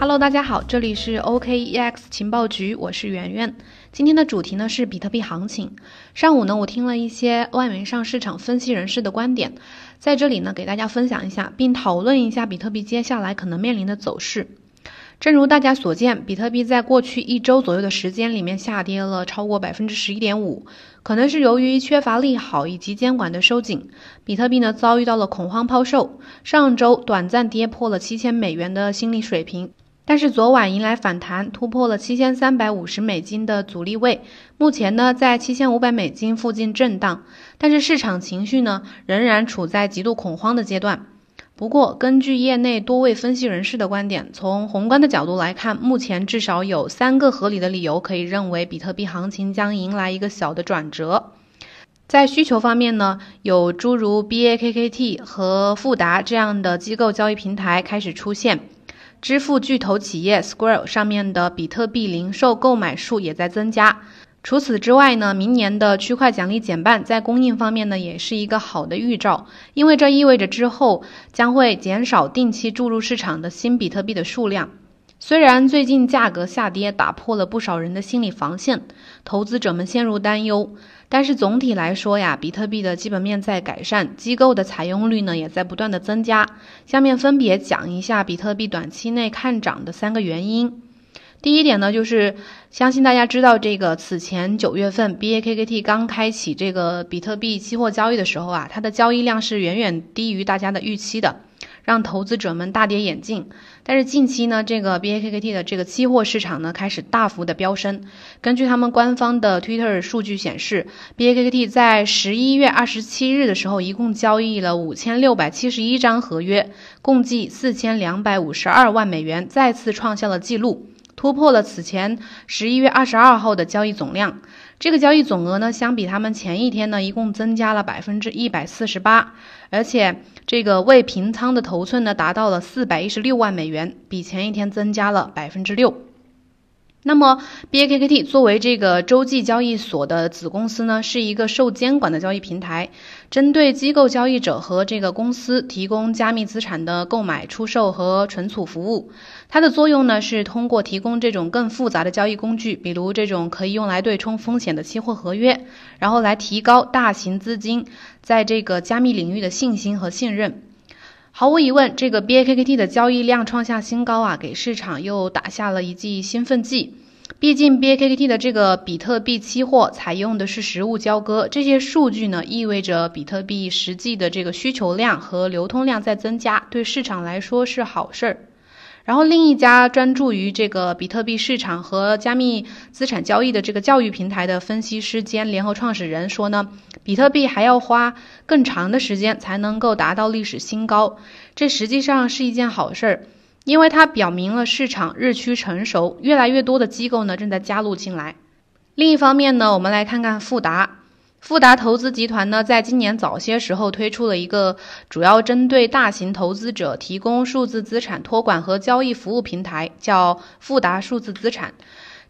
Hello，大家好，这里是 OKEX 情报局，我是圆圆。今天的主题呢是比特币行情。上午呢，我听了一些外媒上市场分析人士的观点，在这里呢给大家分享一下，并讨论一下比特币接下来可能面临的走势。正如大家所见，比特币在过去一周左右的时间里面下跌了超过百分之十一点五，可能是由于缺乏利好以及监管的收紧，比特币呢遭遇到了恐慌抛售，上周短暂跌破了七千美元的心理水平。但是昨晚迎来反弹，突破了七千三百五十美金的阻力位，目前呢在七千五百美金附近震荡。但是市场情绪呢仍然处在极度恐慌的阶段。不过，根据业内多位分析人士的观点，从宏观的角度来看，目前至少有三个合理的理由可以认为比特币行情将迎来一个小的转折。在需求方面呢，有诸如 Bakkt 和富达这样的机构交易平台开始出现。支付巨头企业 Square 上面的比特币零售购买数也在增加。除此之外呢，明年的区块奖励减半在供应方面呢，也是一个好的预兆，因为这意味着之后将会减少定期注入市场的新比特币的数量。虽然最近价格下跌打破了不少人的心理防线，投资者们陷入担忧。但是总体来说呀，比特币的基本面在改善，机构的采用率呢也在不断的增加。下面分别讲一下比特币短期内看涨的三个原因。第一点呢，就是相信大家知道，这个此前九月份 Bakkt 刚开启这个比特币期货交易的时候啊，它的交易量是远远低于大家的预期的。让投资者们大跌眼镜，但是近期呢，这个 Bakkt 的这个期货市场呢开始大幅的飙升。根据他们官方的 Twitter 数据显示，Bakkt 在十一月二十七日的时候，一共交易了五千六百七十一张合约，共计四千两百五十二万美元，再次创下了纪录，突破了此前十一月二十二号的交易总量。这个交易总额呢，相比他们前一天呢，一共增加了百分之一百四十八，而且这个未平仓的头寸呢，达到了四百一十六万美元，比前一天增加了百分之六。那么，Bakkt 作为这个洲际交易所的子公司呢，是一个受监管的交易平台，针对机构交易者和这个公司提供加密资产的购买、出售和存储服务。它的作用呢，是通过提供这种更复杂的交易工具，比如这种可以用来对冲风险的期货合约，然后来提高大型资金在这个加密领域的信心和信任。毫无疑问，这个 Bakkt 的交易量创下新高啊，给市场又打下了一剂兴奋剂。毕竟 Bakkt 的这个比特币期货采用的是实物交割，这些数据呢，意味着比特币实际的这个需求量和流通量在增加，对市场来说是好事儿。然后，另一家专注于这个比特币市场和加密资产交易的这个教育平台的分析师兼联合创始人说呢，比特币还要花更长的时间才能够达到历史新高。这实际上是一件好事儿，因为它表明了市场日趋成熟，越来越多的机构呢正在加入进来。另一方面呢，我们来看看富达。富达投资集团呢，在今年早些时候推出了一个主要针对大型投资者提供数字资产托管和交易服务平台，叫富达数字资产。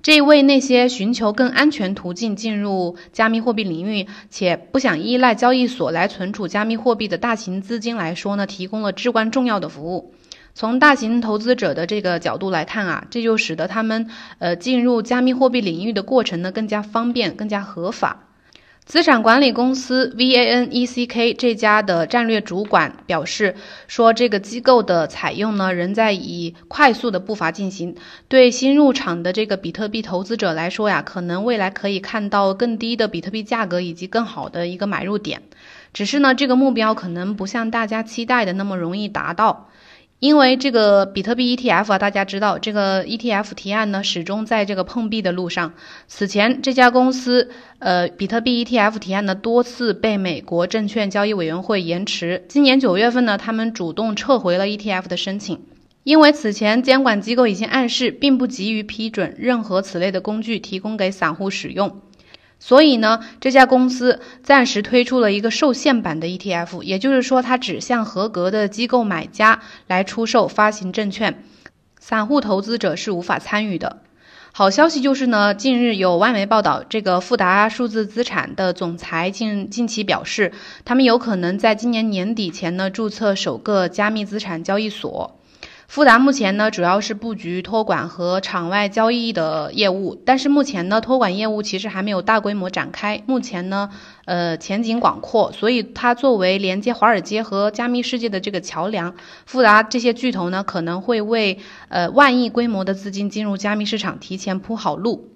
这为那些寻求更安全途径进入加密货币领域，且不想依赖交易所来存储加密货币的大型资金来说呢，提供了至关重要的服务。从大型投资者的这个角度来看啊，这就使得他们呃进入加密货币领域的过程呢更加方便、更加合法。资产管理公司 VANECK 这家的战略主管表示说，这个机构的采用呢，仍在以快速的步伐进行。对新入场的这个比特币投资者来说呀，可能未来可以看到更低的比特币价格以及更好的一个买入点。只是呢，这个目标可能不像大家期待的那么容易达到。因为这个比特币 ETF 啊，大家知道这个 ETF 提案呢，始终在这个碰壁的路上。此前这家公司，呃，比特币 ETF 提案呢，多次被美国证券交易委员会延迟。今年九月份呢，他们主动撤回了 ETF 的申请，因为此前监管机构已经暗示，并不急于批准任何此类的工具提供给散户使用。所以呢，这家公司暂时推出了一个受限版的 ETF，也就是说，它只向合格的机构买家来出售发行证券，散户投资者是无法参与的。好消息就是呢，近日有外媒报道，这个富达数字资产的总裁近近期表示，他们有可能在今年年底前呢注册首个加密资产交易所。富达目前呢主要是布局托管和场外交易的业务，但是目前呢托管业务其实还没有大规模展开，目前呢呃前景广阔，所以它作为连接华尔街和加密世界的这个桥梁，富达这些巨头呢可能会为呃万亿规模的资金进入加密市场提前铺好路。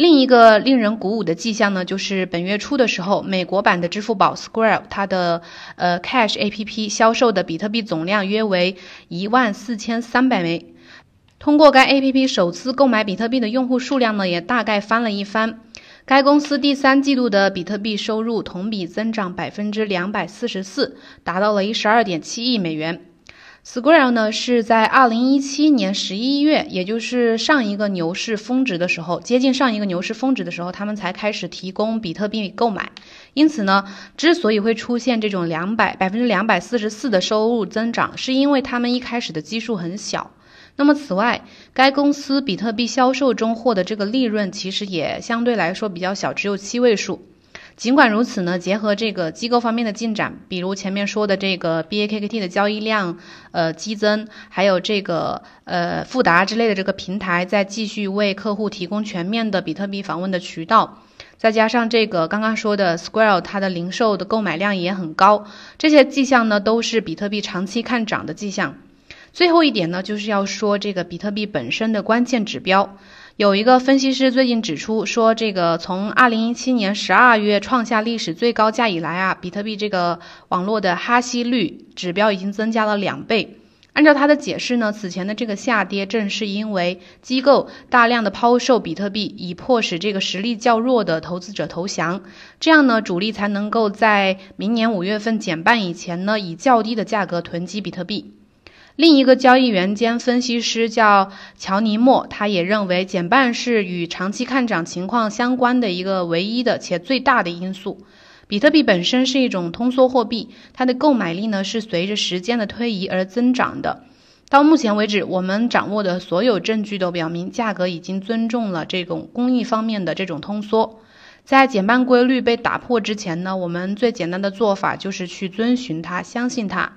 另一个令人鼓舞的迹象呢，就是本月初的时候，美国版的支付宝 Square 它的呃 Cash APP 销售的比特币总量约为一万四千三百枚，通过该 APP 首次购买比特币的用户数量呢，也大概翻了一番。该公司第三季度的比特币收入同比增长百分之两百四十四，达到了一十二点七亿美元。Square 呢是在二零一七年十一月，也就是上一个牛市峰值的时候，接近上一个牛市峰值的时候，他们才开始提供比特币购买。因此呢，之所以会出现这种两百百分之两百四十四的收入增长，是因为他们一开始的基数很小。那么此外，该公司比特币销售中获得这个利润其实也相对来说比较小，只有七位数。尽管如此呢，结合这个机构方面的进展，比如前面说的这个 BAKKT 的交易量呃激增，还有这个呃富达之类的这个平台在继续为客户提供全面的比特币访问的渠道，再加上这个刚刚说的 Square 它的零售的购买量也很高，这些迹象呢都是比特币长期看涨的迹象。最后一点呢，就是要说这个比特币本身的关键指标。有一个分析师最近指出说，这个从二零一七年十二月创下历史最高价以来啊，比特币这个网络的哈希率指标已经增加了两倍。按照他的解释呢，此前的这个下跌正是因为机构大量的抛售比特币，以迫使这个实力较弱的投资者投降，这样呢，主力才能够在明年五月份减半以前呢，以较低的价格囤积比特币。另一个交易员兼分析师叫乔尼莫，他也认为减半是与长期看涨情况相关的一个唯一的且最大的因素。比特币本身是一种通缩货币，它的购买力呢是随着时间的推移而增长的。到目前为止，我们掌握的所有证据都表明，价格已经尊重了这种工艺方面的这种通缩。在减半规律被打破之前呢，我们最简单的做法就是去遵循它，相信它。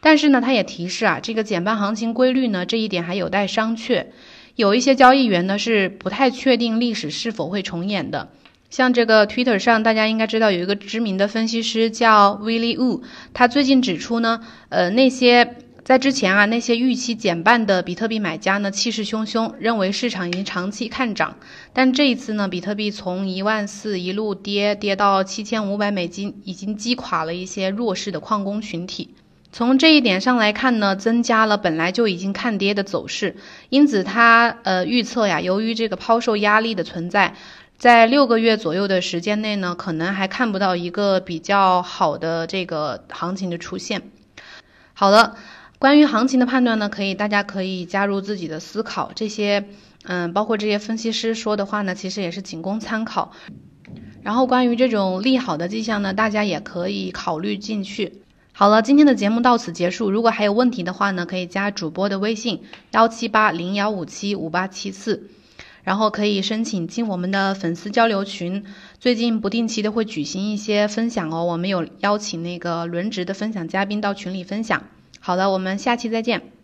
但是呢，他也提示啊，这个减半行情规律呢，这一点还有待商榷。有一些交易员呢是不太确定历史是否会重演的。像这个 Twitter 上，大家应该知道有一个知名的分析师叫 Willie Wu，他最近指出呢，呃，那些在之前啊，那些预期减半的比特币买家呢，气势汹汹，认为市场已经长期看涨。但这一次呢，比特币从一万四一路跌跌到七千五百美金，已经击垮了一些弱势的矿工群体。从这一点上来看呢，增加了本来就已经看跌的走势，因此他呃预测呀，由于这个抛售压力的存在，在六个月左右的时间内呢，可能还看不到一个比较好的这个行情的出现。好了，关于行情的判断呢，可以大家可以加入自己的思考，这些嗯，包括这些分析师说的话呢，其实也是仅供参考。然后关于这种利好的迹象呢，大家也可以考虑进去。好了，今天的节目到此结束。如果还有问题的话呢，可以加主播的微信幺七八零幺五七五八七四，然后可以申请进我们的粉丝交流群。最近不定期的会举行一些分享哦，我们有邀请那个轮值的分享嘉宾到群里分享。好了，我们下期再见。